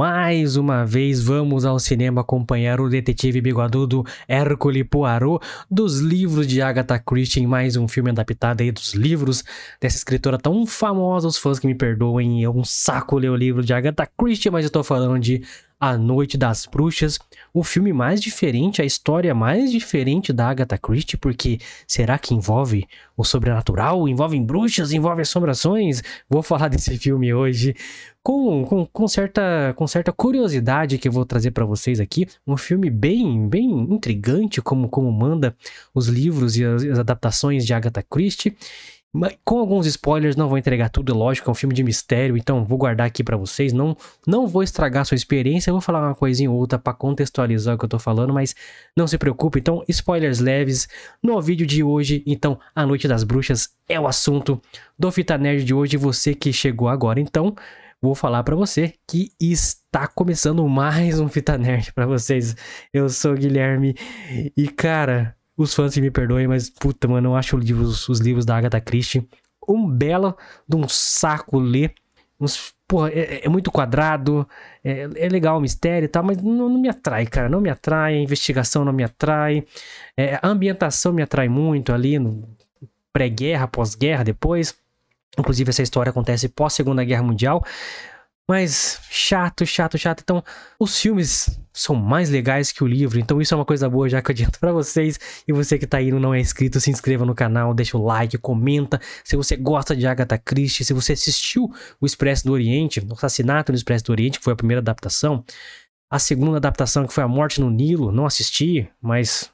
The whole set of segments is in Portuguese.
mais uma vez vamos ao cinema acompanhar o detetive bigodudo Hercule Poirot dos livros de Agatha Christie em mais um filme adaptado aí dos livros dessa escritora tão famosa, os fãs que me perdoem, é um saco ler o livro de Agatha Christie, mas eu tô falando de a Noite das Bruxas, o filme mais diferente, a história mais diferente da Agatha Christie, porque será que envolve o sobrenatural, envolve bruxas, envolve assombrações? Vou falar desse filme hoje com, com, com, certa, com certa curiosidade que eu vou trazer para vocês aqui. Um filme bem, bem intrigante, como, como manda os livros e as, as adaptações de Agatha Christie. Mas com alguns spoilers, não vou entregar tudo, lógico, é um filme de mistério, então vou guardar aqui para vocês. Não, não vou estragar a sua experiência, vou falar uma coisinha ou outra para contextualizar o que eu tô falando, mas não se preocupe. Então, spoilers leves no vídeo de hoje. Então, A Noite das Bruxas é o assunto do Fita Nerd de hoje. Você que chegou agora, então, vou falar para você que está começando mais um Fita Nerd para vocês. Eu sou o Guilherme e, cara, os fãs me perdoem, mas puta, mano, eu acho os livros, os livros da Agatha Christie um belo de um saco ler. Uns, porra, é, é, muito quadrado, é, é, legal o mistério e tal, mas não, não, me atrai, cara. Não me atrai, a investigação não me atrai, é, a ambientação me atrai muito ali, no pré-guerra, pós-guerra, depois. Inclusive, essa história acontece pós-Segunda Guerra Mundial. Mas chato, chato, chato. Então, os filmes são mais legais que o livro. Então, isso é uma coisa boa, já que eu adianto pra vocês. E você que tá aí e não é inscrito, se inscreva no canal, deixa o like, comenta. Se você gosta de Agatha Christie, se você assistiu o Expresso do Oriente, o Assassinato no Expresso do Oriente, que foi a primeira adaptação. A segunda adaptação, que foi A Morte no Nilo, não assisti, mas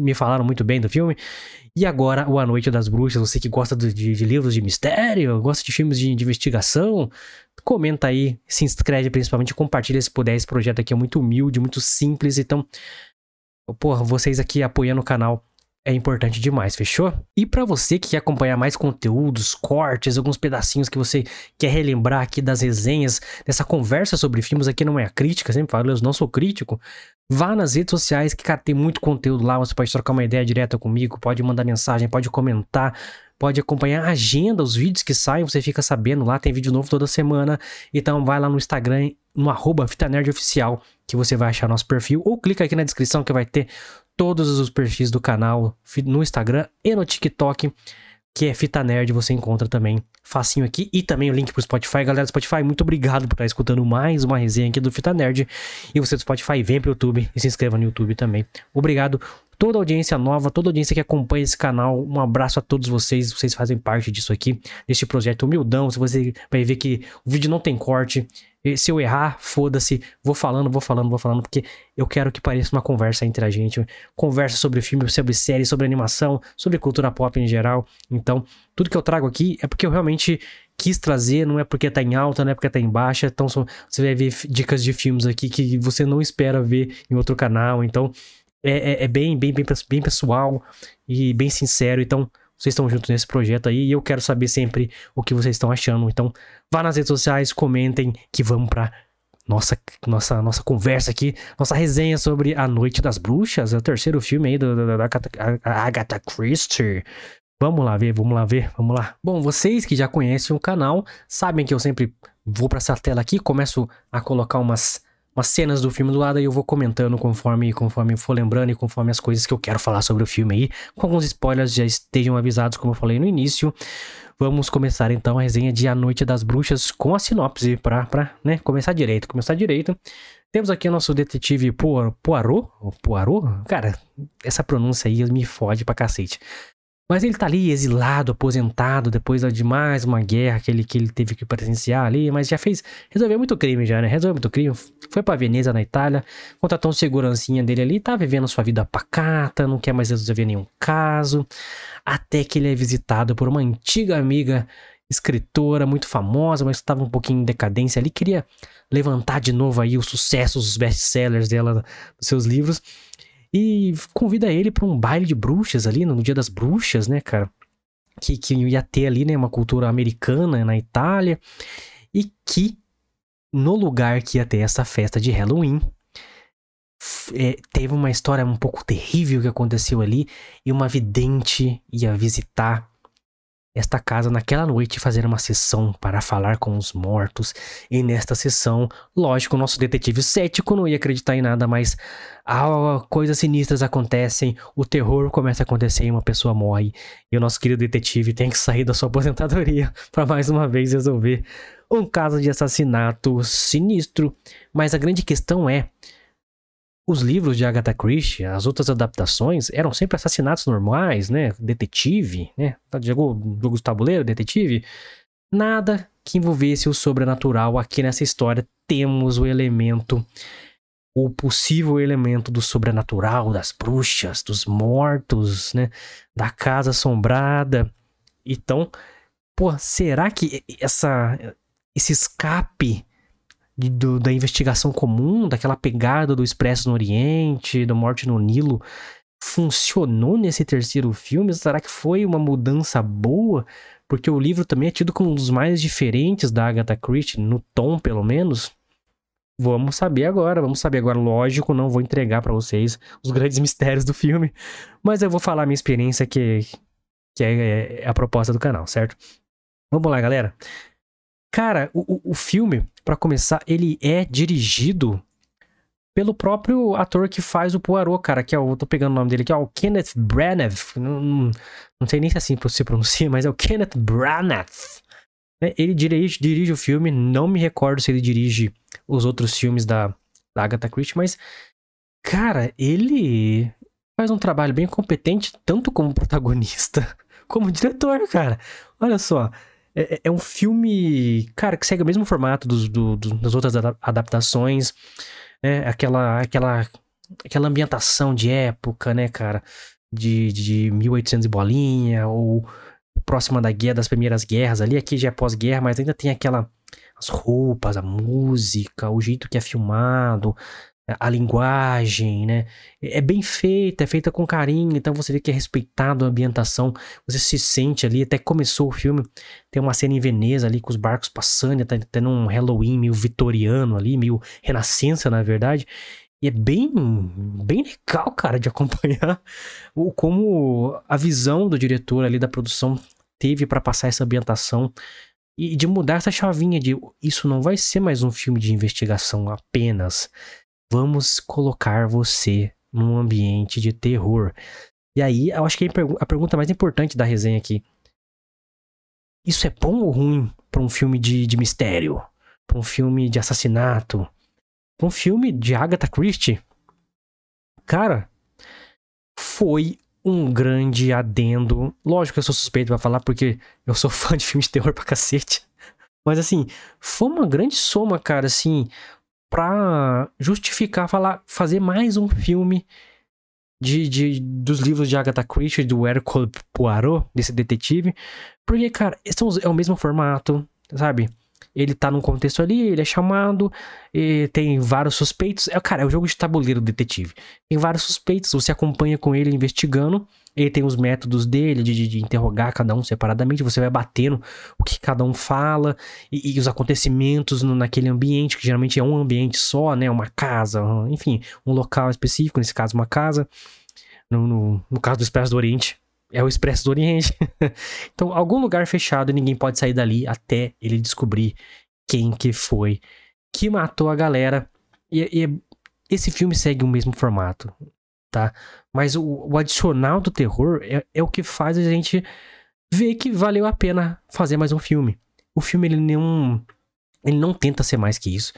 me falaram muito bem do filme. E agora, O A Noite das Bruxas, você que gosta de, de, livros de mistério, gosta de filmes de, de, investigação, comenta aí, se inscreve principalmente, compartilha se puder. Esse projeto aqui é muito humilde, muito simples, então, porra, vocês aqui apoiando o canal é importante demais, fechou? E para você que quer acompanhar mais conteúdos, cortes, alguns pedacinhos que você quer relembrar aqui das resenhas, dessa conversa sobre filmes, aqui não é a crítica, sempre falo, eu não sou crítico, vá nas redes sociais que, cara, tem muito conteúdo lá, você pode trocar uma ideia direta comigo, pode mandar mensagem, pode comentar, pode acompanhar a agenda, os vídeos que saem, você fica sabendo lá, tem vídeo novo toda semana, então vai lá no Instagram, no arroba Oficial, que você vai achar nosso perfil, ou clica aqui na descrição que vai ter todos os perfis do canal no Instagram e no TikTok, que é Fita Nerd, você encontra também facinho aqui. E também o link pro Spotify. Galera do Spotify, muito obrigado por estar escutando mais uma resenha aqui do Fita Nerd. E você do Spotify, vem pro YouTube e se inscreva no YouTube também. Obrigado toda audiência nova, toda audiência que acompanha esse canal. Um abraço a todos vocês, vocês fazem parte disso aqui, deste projeto humildão. Se você vai ver que o vídeo não tem corte, se eu errar, foda-se, vou falando, vou falando, vou falando, porque eu quero que pareça uma conversa entre a gente. Conversa sobre filme, sobre série, sobre animação, sobre cultura pop em geral. Então, tudo que eu trago aqui é porque eu realmente quis trazer, não é porque tá em alta, não é porque tá em baixa. Então, você vai ver dicas de filmes aqui que você não espera ver em outro canal. Então, é, é, é bem, bem, bem, bem pessoal e bem sincero. Então, vocês estão juntos nesse projeto aí e eu quero saber sempre o que vocês estão achando. Então, vá nas redes sociais, comentem que vamos para nossa, nossa, nossa conversa aqui, nossa resenha sobre A Noite das Bruxas, é o terceiro filme aí da, da Agatha Christie. Vamos lá ver, vamos lá ver, vamos lá. Bom, vocês que já conhecem o canal, sabem que eu sempre vou para essa tela aqui, começo a colocar umas umas cenas do filme do lado e eu vou comentando conforme conforme for lembrando e conforme as coisas que eu quero falar sobre o filme aí, com alguns spoilers já estejam avisados, como eu falei no início. Vamos começar então a resenha de A Noite das Bruxas com a sinopse para pra né, começar direito, começar direito. Temos aqui o nosso detetive Poirot, Poirot? Cara, essa pronúncia aí me fode pra cacete. Mas ele tá ali exilado, aposentado, depois de mais uma guerra que ele, que ele teve que presenciar ali, mas já fez, resolveu muito crime já, né? Resolveu muito crime, foi pra Veneza, na Itália, contratou um segurancinha dele ali, tá vivendo sua vida pacata, não quer mais resolver nenhum caso, até que ele é visitado por uma antiga amiga escritora muito famosa, mas estava um pouquinho em decadência ali, queria levantar de novo aí os sucessos, os best-sellers dela, dos seus livros, e convida ele para um baile de bruxas ali, no Dia das Bruxas, né, cara? Que, que ia ter ali, né, uma cultura americana na Itália. E que no lugar que ia ter essa festa de Halloween, é, teve uma história um pouco terrível que aconteceu ali e uma vidente ia visitar esta casa naquela noite fazer uma sessão para falar com os mortos. E nesta sessão, lógico, o nosso detetive cético não ia acreditar em nada, mas ah, coisas sinistras acontecem, o terror começa a acontecer e uma pessoa morre. E o nosso querido detetive tem que sair da sua aposentadoria para mais uma vez resolver um caso de assassinato sinistro. Mas a grande questão é os livros de Agatha Christie, as outras adaptações, eram sempre assassinatos normais, né? Detetive, né? Tá, jogou jogo de tabuleiro, detetive. Nada que envolvesse o sobrenatural. Aqui nessa história temos o elemento, o possível elemento do sobrenatural, das bruxas, dos mortos, né? Da casa assombrada. Então, pô, será que essa, esse escape do, da investigação comum, daquela pegada do Expresso no Oriente, do Morte no Nilo, funcionou nesse terceiro filme? Será que foi uma mudança boa? Porque o livro também é tido como um dos mais diferentes da Agatha Christie, no tom pelo menos. Vamos saber agora, vamos saber agora. Lógico, não vou entregar para vocês os grandes mistérios do filme, mas eu vou falar a minha experiência que, que é, é a proposta do canal, certo? Vamos lá, galera. Cara, o, o filme, para começar, ele é dirigido pelo próprio ator que faz o Poirot, cara, que é o, tô pegando o nome dele aqui, é o Kenneth Branagh, não, não, não sei nem se é assim se pronuncia, mas é o Kenneth Branagh. Né? Ele dirige, dirige o filme, não me recordo se ele dirige os outros filmes da, da Agatha Christie, mas, cara, ele faz um trabalho bem competente, tanto como protagonista, como diretor, cara. Olha só, é, é, é, um filme, cara, que segue o mesmo formato dos, do, do, das outras adaptações, né? Aquela, aquela, aquela ambientação de época, né, cara? De, de 1800 e bolinha, ou próxima da guerra, das primeiras guerras ali. Aqui já é pós-guerra, mas ainda tem aquela... As roupas, a música, o jeito que é filmado, a linguagem, né? É bem feita, é feita com carinho, então você vê que é respeitado a ambientação, você se sente ali, até começou o filme, tem uma cena em Veneza ali com os barcos passando, tá tendo um Halloween meio vitoriano ali, meio renascença, na verdade. E é bem, bem legal, cara, de acompanhar o, como a visão do diretor ali da produção teve para passar essa ambientação e de mudar essa chavinha de isso não vai ser mais um filme de investigação apenas. Vamos colocar você num ambiente de terror. E aí, eu acho que a pergunta mais importante da resenha aqui. Isso é bom ou ruim para um filme de, de mistério? Para um filme de assassinato? Para um filme de Agatha Christie? Cara, foi um grande adendo. Lógico que eu sou suspeito para falar porque eu sou fã de filmes de terror pra cacete. Mas assim, foi uma grande soma, cara, assim, para justificar falar, fazer mais um filme de, de, dos livros de Agatha Christie, do Hercule Poirot, desse detetive. Porque, cara, é o mesmo formato, sabe? Ele tá num contexto ali, ele é chamado, tem vários suspeitos. É, cara, é o jogo de tabuleiro detetive. Tem vários suspeitos, você acompanha com ele investigando. Ele tem os métodos dele de, de, interrogar cada um separadamente. Você vai batendo o que cada um fala e, e os acontecimentos no, naquele ambiente, que geralmente é um ambiente só, né? Uma casa, enfim, um local específico, nesse caso, uma casa. No, no, no caso do Expresso do Oriente, é o Expresso do Oriente. então, algum lugar fechado e ninguém pode sair dali até ele descobrir quem que foi que matou a galera. E, e esse filme segue o mesmo formato, tá? Mas o, o adicional do terror é, é, o que faz a gente ver que valeu a pena fazer mais um filme. O filme ele não ele não tenta ser mais que isso.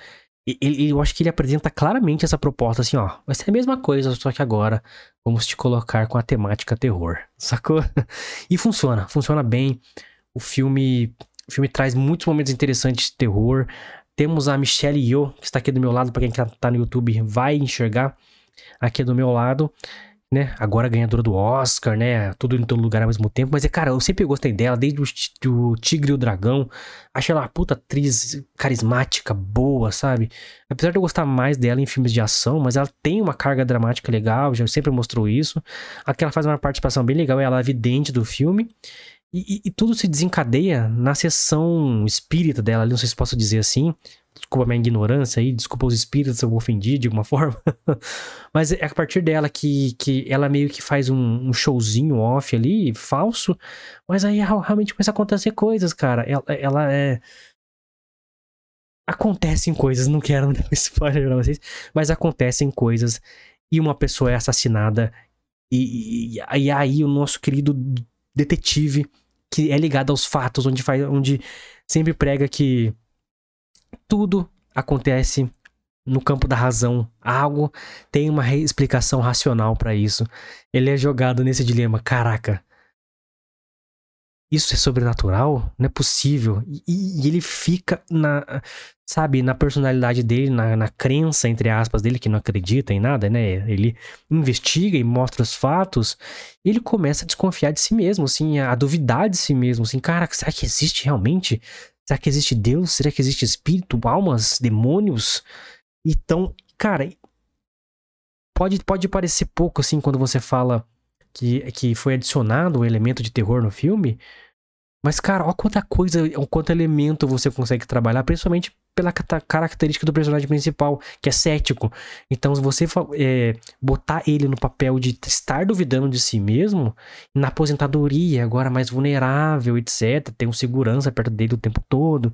Ele, eu acho que ele apresenta claramente essa proposta assim, ó. Vai ser a mesma coisa, só que agora vamos te colocar com a temática terror, sacou? E funciona, funciona bem. O filme, o filme traz muitos momentos interessantes de terror. Temos a Michelle Yeoh, que está aqui do meu lado, para quem está no YouTube vai enxergar aqui do meu lado né? Agora ganhadora do Oscar, né? Tudo em todo lugar ao mesmo tempo. Mas, é, cara, eu sempre gostei dela, desde o, Tigre e o Dragão. Achei ela uma puta atriz carismática, boa, sabe? Apesar de eu gostar mais dela em filmes de ação, mas ela tem uma carga dramática legal, já sempre mostrou isso. Aqui ela faz uma participação bem legal, ela é evidente do filme. E, e, e, tudo se desencadeia na sessão espírita dela, não sei se posso dizer assim, Desculpa a minha ignorância aí, desculpa os espíritos se eu ofendi de alguma forma. Mas é a partir dela que, que ela meio que faz um, um showzinho off ali, falso. Mas aí realmente começa a acontecer coisas, cara. Ela, ela é. Acontecem coisas, não quero dar spoiler pra vocês, mas acontecem coisas e uma pessoa é assassinada. E, e, e aí o nosso querido detetive, que é ligado aos fatos, onde, faz, onde sempre prega que tudo acontece no campo da razão. Algo tem uma explicação racional para isso. Ele é jogado nesse dilema. Caraca, isso é sobrenatural? Não é possível. E, e, ele fica na, sabe, na personalidade dele, na, na, crença, entre aspas, dele, que não acredita em nada, né? Ele investiga e mostra os fatos. ele começa a desconfiar de si mesmo, assim, a duvidar de si mesmo, assim, cara, será que existe realmente? Será que existe Deus? Será que existe espírito, almas, demônios? Então, cara, pode, pode parecer pouco, assim, quando você fala que, que foi adicionado o um elemento de terror no filme. Mas, cara, olha quanta coisa, quanto elemento você consegue trabalhar, principalmente pela característica do personagem principal, que é cético. Então, se você é, botar ele no papel de estar duvidando de si mesmo, na aposentadoria, agora mais vulnerável, etc., tem um segurança perto dele o tempo todo.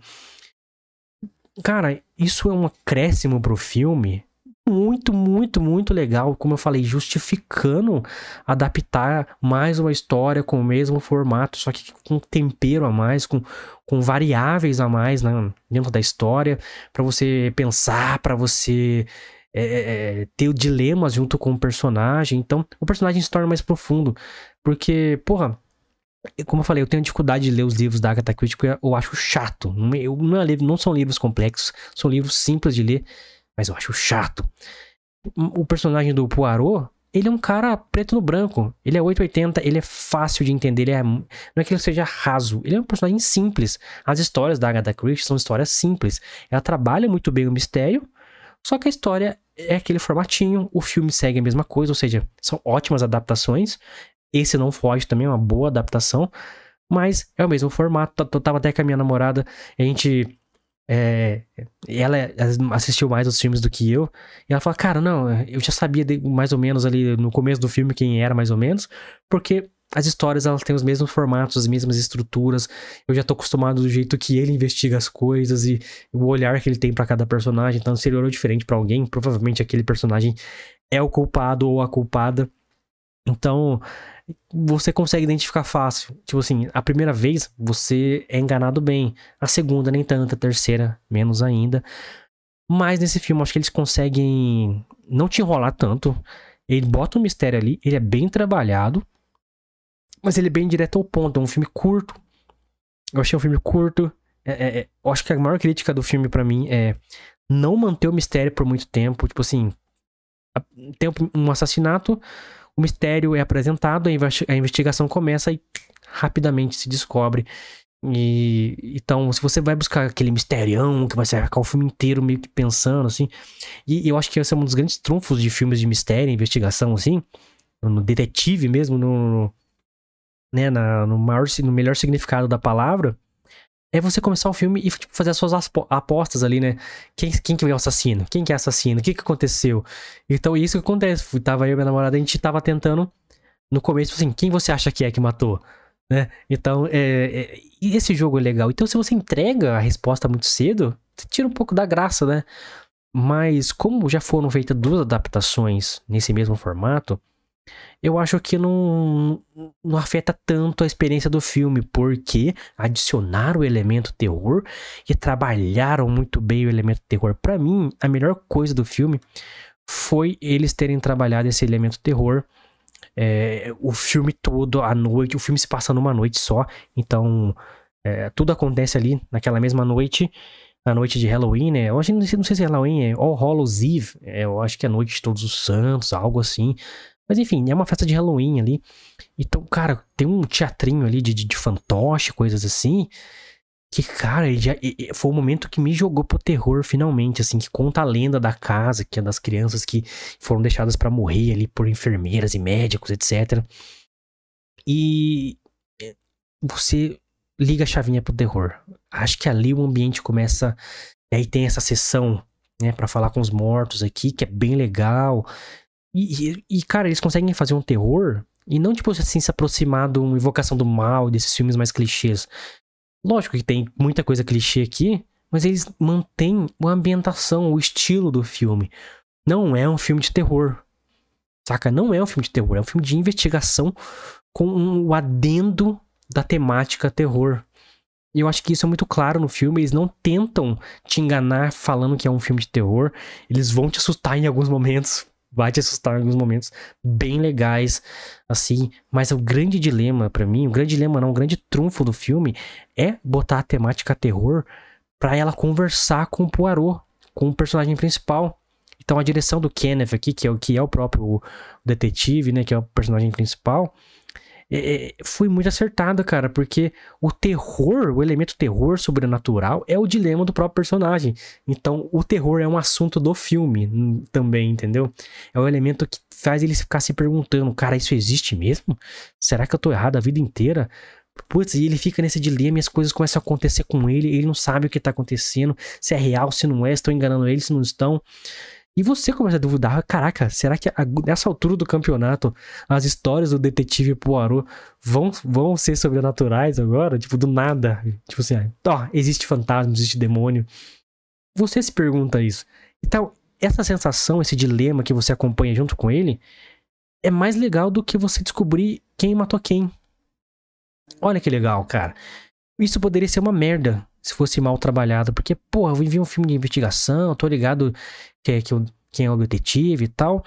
Cara, isso é um acréscimo pro filme muito, muito, muito legal, como eu falei, justificando adaptar mais uma história com o mesmo formato, só que com tempero a mais, com, com variáveis a mais né, dentro da história, para você pensar, para você é, é, é, ter dilemas junto com o personagem. Então, o personagem se torna mais profundo, porque, porra. Como eu falei, eu tenho dificuldade de ler os livros da Agatha Christie, porque eu acho chato. É, não, é, não são livros complexos, são livros simples de ler mas eu acho chato. O personagem do Poirot, ele é um cara preto no branco. Ele é 880, ele é fácil de entender, ele é, não é que ele seja raso, ele é um personagem simples. As histórias da Agatha Christie são histórias simples. Ela trabalha muito bem o mistério, só que a história é aquele formatinho, o filme segue a mesma coisa, ou seja, são ótimas adaptações. Esse não foge também, é uma boa adaptação, mas é o mesmo formato. Eu tava até com a minha namorada, a gente é, ela assistiu mais os filmes do que eu. E ela fala, cara, não, eu já sabia de, mais ou menos ali no começo do filme quem era mais ou menos, porque as histórias elas têm os mesmos formatos, as mesmas estruturas. Eu já tô acostumado do jeito que ele investiga as coisas e o olhar que ele tem para cada personagem. Então, se ele olhou diferente para alguém, provavelmente aquele personagem é o culpado ou a culpada. Então, você consegue identificar fácil. Tipo assim, a primeira vez você é enganado bem, a segunda nem tanto, a terceira menos ainda. Mas nesse filme, acho que eles conseguem não te enrolar tanto. Ele bota um mistério ali, ele é bem trabalhado, mas ele é bem direto ao ponto. É um filme curto. Eu achei um filme curto. É, é, é, eu acho que a maior crítica do filme para mim é não manter o mistério por muito tempo. Tipo assim, tem um assassinato, o mistério é apresentado, a investigação começa e rapidamente se descobre. E então, se você vai buscar aquele misterião que vai ficar o filme inteiro meio que pensando assim, e eu acho que esse é um dos grandes trunfos de filmes de mistério, investigação assim, no detetive mesmo, no né, na, no maior, no melhor significado da palavra, é você começar o filme e tipo, fazer as suas apostas ali, né? Quem, quem que é o assassino? Quem que é assassino? O que que aconteceu? Então, isso que acontece. Tava eu e minha namorada, a gente tava tentando, no começo, assim, quem você acha que é que matou? Né? Então, é, é, esse jogo é legal. Então, se você entrega a resposta muito cedo, você tira um pouco da graça, né? Mas, como já foram feitas duas adaptações nesse mesmo formato, eu acho que não, não afeta tanto a experiência do filme, porque adicionaram o elemento terror e trabalharam muito bem o elemento terror. Para mim, a melhor coisa do filme foi eles terem trabalhado esse elemento terror. É, o filme todo, à noite, o filme se passa numa noite só, então é, tudo acontece ali naquela mesma noite na noite de Halloween, né? Eu acho, não sei, não sei se é Halloween, é All Hallows Eve, é, eu acho que é a noite de todos os santos, algo assim. Mas enfim, é uma festa de Halloween ali. Então, cara, tem um teatrinho ali de, de, de fantoche, coisas assim. Que, cara, já, foi o momento que me jogou pro terror finalmente, assim, que conta a lenda da casa, que é das crianças que foram deixadas para morrer ali por enfermeiras e médicos, etc. E é, você liga a chavinha pro terror. Acho que ali o ambiente começa E aí tem essa sessão, né, para falar com os mortos aqui, que é bem legal. E, e, cara, eles conseguem fazer um terror e não, tipo assim, se aproximar de uma invocação do mal, desses filmes mais clichês. Lógico que tem muita coisa clichê aqui, mas eles mantêm a ambientação, o estilo do filme. Não é um filme de terror. Saca? Não é um filme de terror, é um filme de investigação com um adendo da temática terror. E eu acho que isso é muito claro no filme. Eles não tentam te enganar falando que é um filme de terror. Eles vão te assustar em alguns momentos. Vai te assustar em alguns momentos bem legais, assim. Mas o grande dilema para mim, o grande dilema não, o grande trunfo do filme é botar a temática terror para ela conversar com o Poirot, com o personagem principal. Então a direção do Kenneth aqui, que é o que é o próprio detetive, né, que é o personagem principal, é, é, foi muito acertada, cara, porque o terror, o elemento terror sobrenatural é o dilema do próprio personagem. Então, o terror é um assunto do filme hum, também, entendeu? É o elemento que faz ele ficar se perguntando, cara, isso existe mesmo? Será que eu tô errado a vida inteira? Putz, e ele fica nesse dilema e as coisas começam a acontecer com ele, ele não sabe o que tá acontecendo, se é real, se não é, estão enganando ele, se não estão. E você começa a duvidar, caraca, será que nessa altura do campeonato as histórias do detetive Poirot vão, vão ser sobrenaturais agora? Tipo, do nada. Tipo assim, ó, existe fantasma, existe demônio. Você se pergunta isso. Então, essa sensação, esse dilema que você acompanha junto com ele, é mais legal do que você descobrir quem matou quem. Olha que legal, cara. Isso poderia ser uma merda se fosse mal trabalhado, porque, porra, eu vi um filme de investigação, tô ligado que é, que eu, quem é o detetive e tal.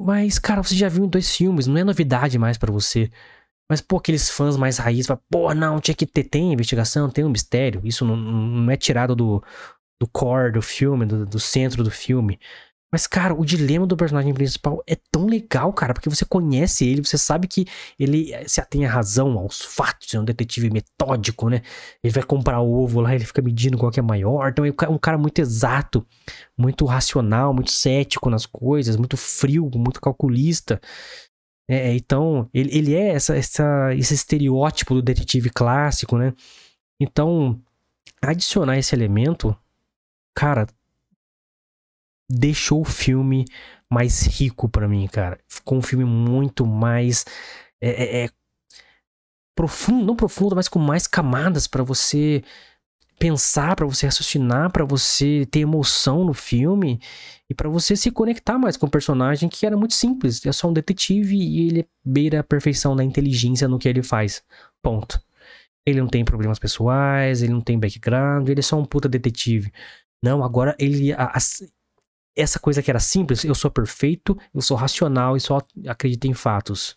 Mas, cara, você já viu dois filmes, não é novidade mais para você. Mas, pô, aqueles fãs mais raiz, pô, não, tinha que ter, tem investigação, tem um mistério. Isso não, não é tirado do, do core do filme, do, do centro do filme. Mas, cara, o dilema do personagem principal é tão legal, cara, porque você conhece ele, você sabe que ele se atém à razão, aos fatos, é um detetive metódico, né? Ele vai comprar ovo lá, ele fica medindo qual que é maior. Então, é um cara muito exato, muito racional, muito cético nas coisas, muito frio, muito calculista. É, então, ele, ele é essa, essa, esse estereótipo do detetive clássico, né? Então, adicionar esse elemento, cara, deixou o filme mais rico para mim, cara. Ficou um filme muito mais é, é, é, profundo, não profundo, mas com mais camadas para você pensar, para você raciocinar, para você ter emoção no filme e para você se conectar mais com o personagem que era muito simples, é só um detetive e ele beira a perfeição da inteligência no que ele faz. Ponto. Ele não tem problemas pessoais, ele não tem background, ele é só um puta detetive. Não, agora ele a, a, essa coisa que era simples, eu sou perfeito, eu sou racional e só acredito em fatos.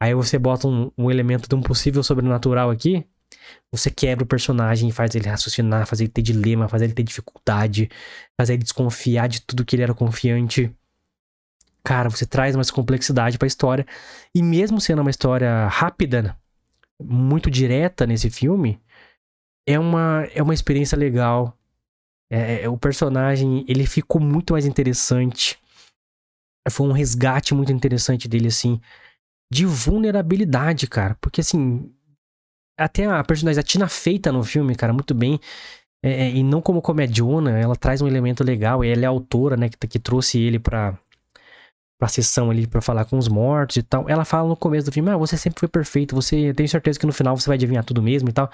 Aí você bota um, um, elemento de um possível sobrenatural aqui, você quebra o personagem e faz ele raciocinar, faz ele ter dilema, faz ele ter dificuldade, faz ele desconfiar de tudo que ele era confiante. Cara, você traz mais complexidade para a história. E mesmo sendo uma história rápida, muito direta nesse filme, é uma, é uma experiência legal é, é, o personagem, ele ficou muito mais interessante. Foi um resgate muito interessante dele, assim, de vulnerabilidade, cara. Porque, assim, até a personagem, a Tina feita no filme, cara, muito bem. É, é, e não como comediona, ela traz um elemento legal. Ela é a autora, né, que, que trouxe ele pra, pra sessão ali para falar com os mortos e tal. Ela fala no começo do filme: Ah, você sempre foi perfeito, você tem certeza que no final você vai adivinhar tudo mesmo e tal.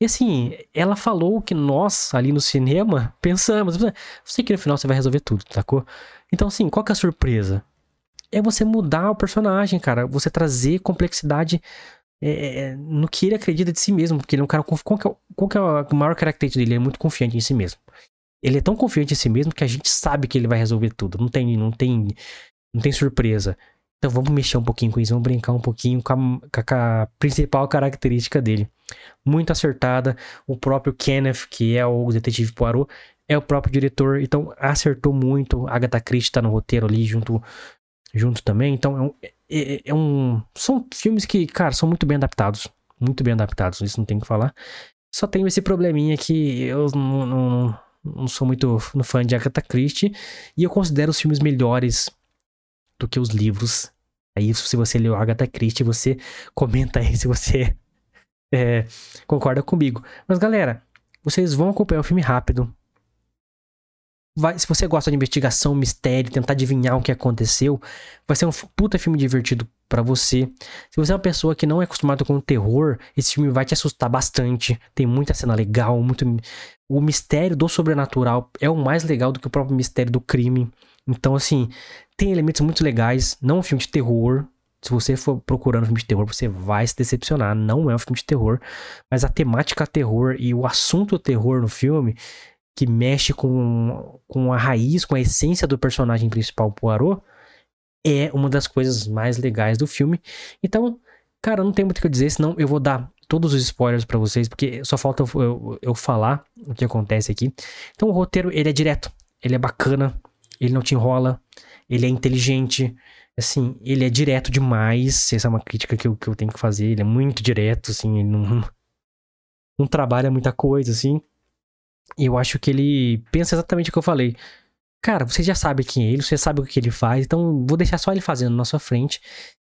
E assim, ela falou que nós, ali no cinema, pensamos: Você que no final você vai resolver tudo, sacou? Então, assim, qual que é a surpresa? É você mudar o personagem, cara. Você trazer complexidade é, é no que ele acredita de si mesmo. Porque ele é um cara. Qual que é, qual que é a maior característica dele? Ele é muito confiante em si mesmo. Ele é tão confiante em si mesmo que a gente sabe que ele vai resolver tudo. Não tem, não tem não tem surpresa. Então vamos mexer um pouquinho com isso, vamos brincar um pouquinho com a, com a, principal característica dele. Muito acertada. O próprio Kenneth, que é o detetive Poirot, é o próprio diretor, então acertou muito. Agatha Christie tá no roteiro ali junto, junto também. Então é um, é, é um, são filmes que, cara, são muito bem adaptados. Muito bem adaptados, isso não tem que falar. Só tenho esse probleminha que eu não, não, não sou muito fã de Agatha Christie e eu considero os filmes melhores do que os livros. Aí, se você leu Agatha Christie, você comenta aí se você é, concorda comigo. Mas, galera, vocês vão acompanhar o filme rápido. Vai, se você gosta de investigação, mistério, tentar adivinhar o que aconteceu, vai ser um puta filme divertido para você. Se você é uma pessoa que não é acostumada com terror, esse filme vai te assustar bastante. Tem muita cena legal, muito o mistério do sobrenatural é o mais legal do que o próprio mistério do crime. Então, assim, tem elementos muito legais. Não é um filme de terror. Se você for procurando um filme de terror, você vai se decepcionar. Não é um filme de terror. Mas a temática terror e o assunto terror no filme, que mexe com, com a raiz, com a essência do personagem principal, Poirot, é uma das coisas mais legais do filme. Então, cara, não tem muito o que dizer, senão eu vou dar todos os spoilers para vocês, porque só falta eu, eu, eu, falar o que acontece aqui. Então, o roteiro, ele é direto, ele é bacana, ele não te enrola, ele é inteligente, assim, ele é direto demais. Essa é uma crítica que eu, que eu tenho que fazer. Ele é muito direto, assim, ele não, não trabalha muita coisa, assim. E eu acho que ele pensa exatamente o que eu falei. Cara, você já sabe quem é ele, você sabe o que ele faz, então vou deixar só ele fazendo na sua frente.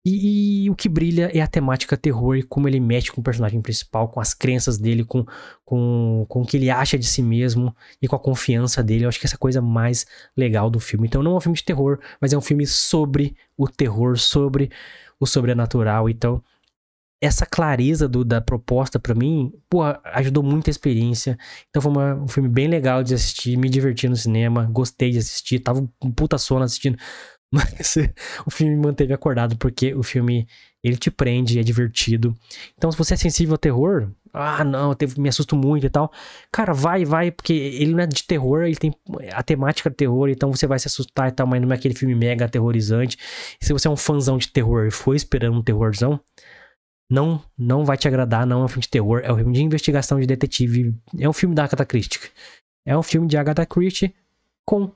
E, e, o que brilha é a temática terror e como ele mexe com o personagem principal, com as crenças dele, com, com, com o que ele acha de si mesmo e com a confiança dele. Eu acho que essa é a coisa mais legal do filme. Então não é um filme de terror, mas é um filme sobre o terror, sobre o sobrenatural. Então essa clareza do, da proposta para mim, pô, ajudou muito a experiência. Então foi uma, um filme bem legal de assistir, me diverti no cinema, gostei de assistir, tava um puta sono assistindo. Mas o filme me manteve acordado porque o filme ele te prende, é divertido. Então, se você é sensível ao terror, ah, não, me assusto muito e tal. Cara, vai, vai, porque ele não é de terror, ele tem a temática de terror, então você vai se assustar e tal, mas não é aquele filme mega aterrorizante. E se você é um fãzão de terror e foi esperando um terrorzão, não, não vai te agradar, não é um filme de terror, é um filme de investigação de detetive, é um filme da Agatha Christie. É um filme de Agatha Christie com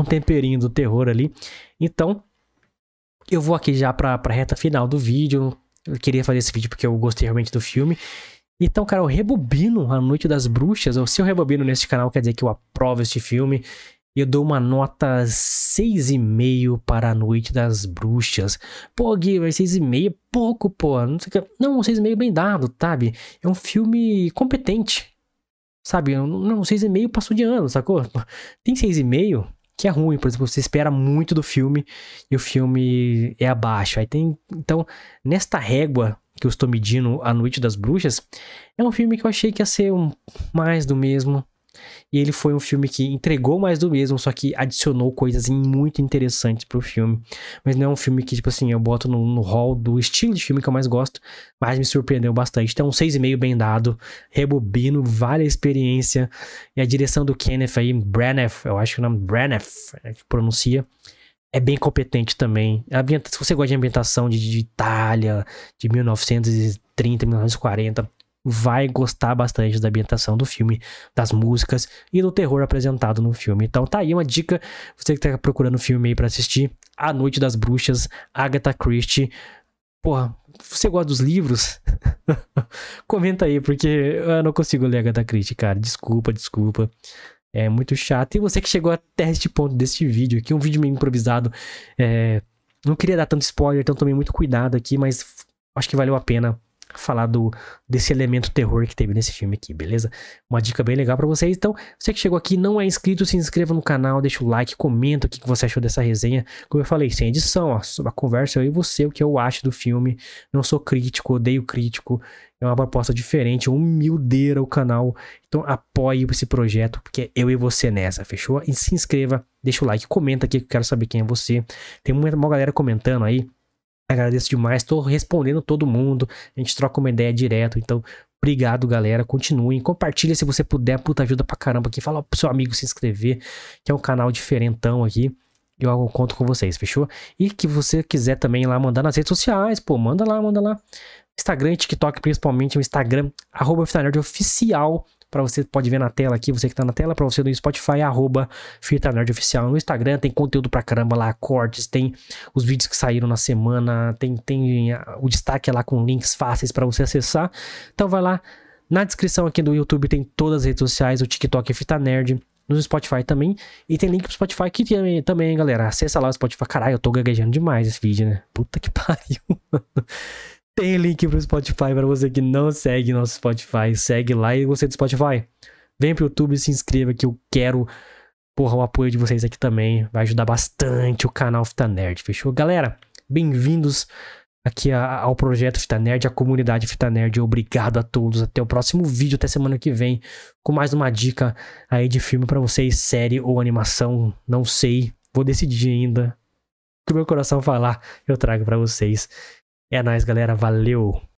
um temperinho do terror ali. Então, eu vou aqui já pra, pra reta final do vídeo. Eu queria fazer esse vídeo porque eu gostei realmente do filme. Então, cara, eu rebobino A Noite das Bruxas. Ou se eu rebobino nesse canal, quer dizer que eu aprovo este filme. Eu dou uma nota 6,5 para A Noite das Bruxas. Pô, Gui, mas 6,5 é pouco, pô. Não, sei que... não 6,5 bem dado, sabe? É um filme competente. Sabe? Não, 6,5 passou de ano, sacou? Tem 6,5 que é ruim, por exemplo, você espera muito do filme e o filme é abaixo. Aí tem, então, nesta régua que eu estou medindo A Noite das Bruxas, é um filme que eu achei que ia ser um mais do mesmo, e ele foi um filme que entregou mais do mesmo, só que adicionou coisas muito interessantes pro filme. Mas não é um filme que, tipo assim, eu boto no, no hall do estilo de filme que eu mais gosto, mas me surpreendeu bastante. Então, um 6,5 bem dado, rebobino, vale a experiência. E a direção do Kenneth aí, Branagh, eu acho que o nome Branagh, é que pronuncia, é bem competente também. Se você gosta de ambientação de, de Itália, de 1930, 1940, vai gostar bastante da ambientação do filme, das músicas e do terror apresentado no filme. Então tá aí uma dica, você que tá procurando filme aí pra assistir, A Noite das Bruxas, Agatha Christie. Porra, você gosta dos livros? Comenta aí, porque eu não consigo ler Agatha Christie, cara. Desculpa, desculpa. É muito chato. E você que chegou até este ponto deste vídeo aqui, um vídeo meio improvisado. É... Não queria dar tanto spoiler, então tomei muito cuidado aqui, mas acho que valeu a pena falar do, desse elemento terror que teve nesse filme aqui, beleza? Uma dica bem legal para vocês. Então, você que chegou aqui não é inscrito, se inscreva no canal, deixa o like, comenta o que você achou dessa resenha. Como eu falei, sem edição, ó, sobre a conversa eu e você, o que eu acho do filme. Não sou crítico, odeio crítico. É uma proposta diferente, humildeira o canal. Então apoie esse projeto, porque é eu e você nessa, fechou? E se inscreva, deixa o like, comenta aqui que eu quero saber quem é você. Tem uma, galera comentando aí Agradeço demais, estou respondendo todo mundo. A gente troca uma ideia direto. Então, obrigado, galera. Continuem. Compartilha se você puder. Puta, ajuda pra caramba aqui. Fala pro seu amigo se inscrever, que é um canal diferentão aqui. Eu conto com vocês, fechou? E que você quiser também lá mandar nas redes sociais, pô, manda lá, manda lá. Instagram e TikTok, principalmente o Instagram, arroba Oficial para você pode ver na tela aqui, você que tá na tela, para você no Spotify, arroba Fita Nerd Oficial. No Instagram tem conteúdo pra caramba lá, cortes, tem os vídeos que saíram na semana, tem, tem o destaque lá com links fáceis para você acessar. Então vai lá, na descrição aqui do YouTube tem todas as redes sociais, o TikTok é Fita Nerd, no Spotify também. E tem link pro Spotify aqui também, também, galera. Acessa lá o Spotify. Caralho, eu tô gaguejando demais esse vídeo, né? Puta que pariu. Tem link pro Spotify para você que não segue nosso Spotify. Segue lá e você do Spotify. Vem pro YouTube e se inscreva que eu quero, porra, o apoio de vocês aqui também. Vai ajudar bastante o canal Fita Nerd, fechou? Galera, bem-vindos aqui ao projeto Fita Nerd, a comunidade Fita Nerd. Obrigado a todos. Até o próximo vídeo, até semana que vem, com mais uma dica aí de filme para vocês, série ou animação, não sei, vou decidir ainda. O que meu coração falar, eu trago para vocês. É nóis, galera. Valeu!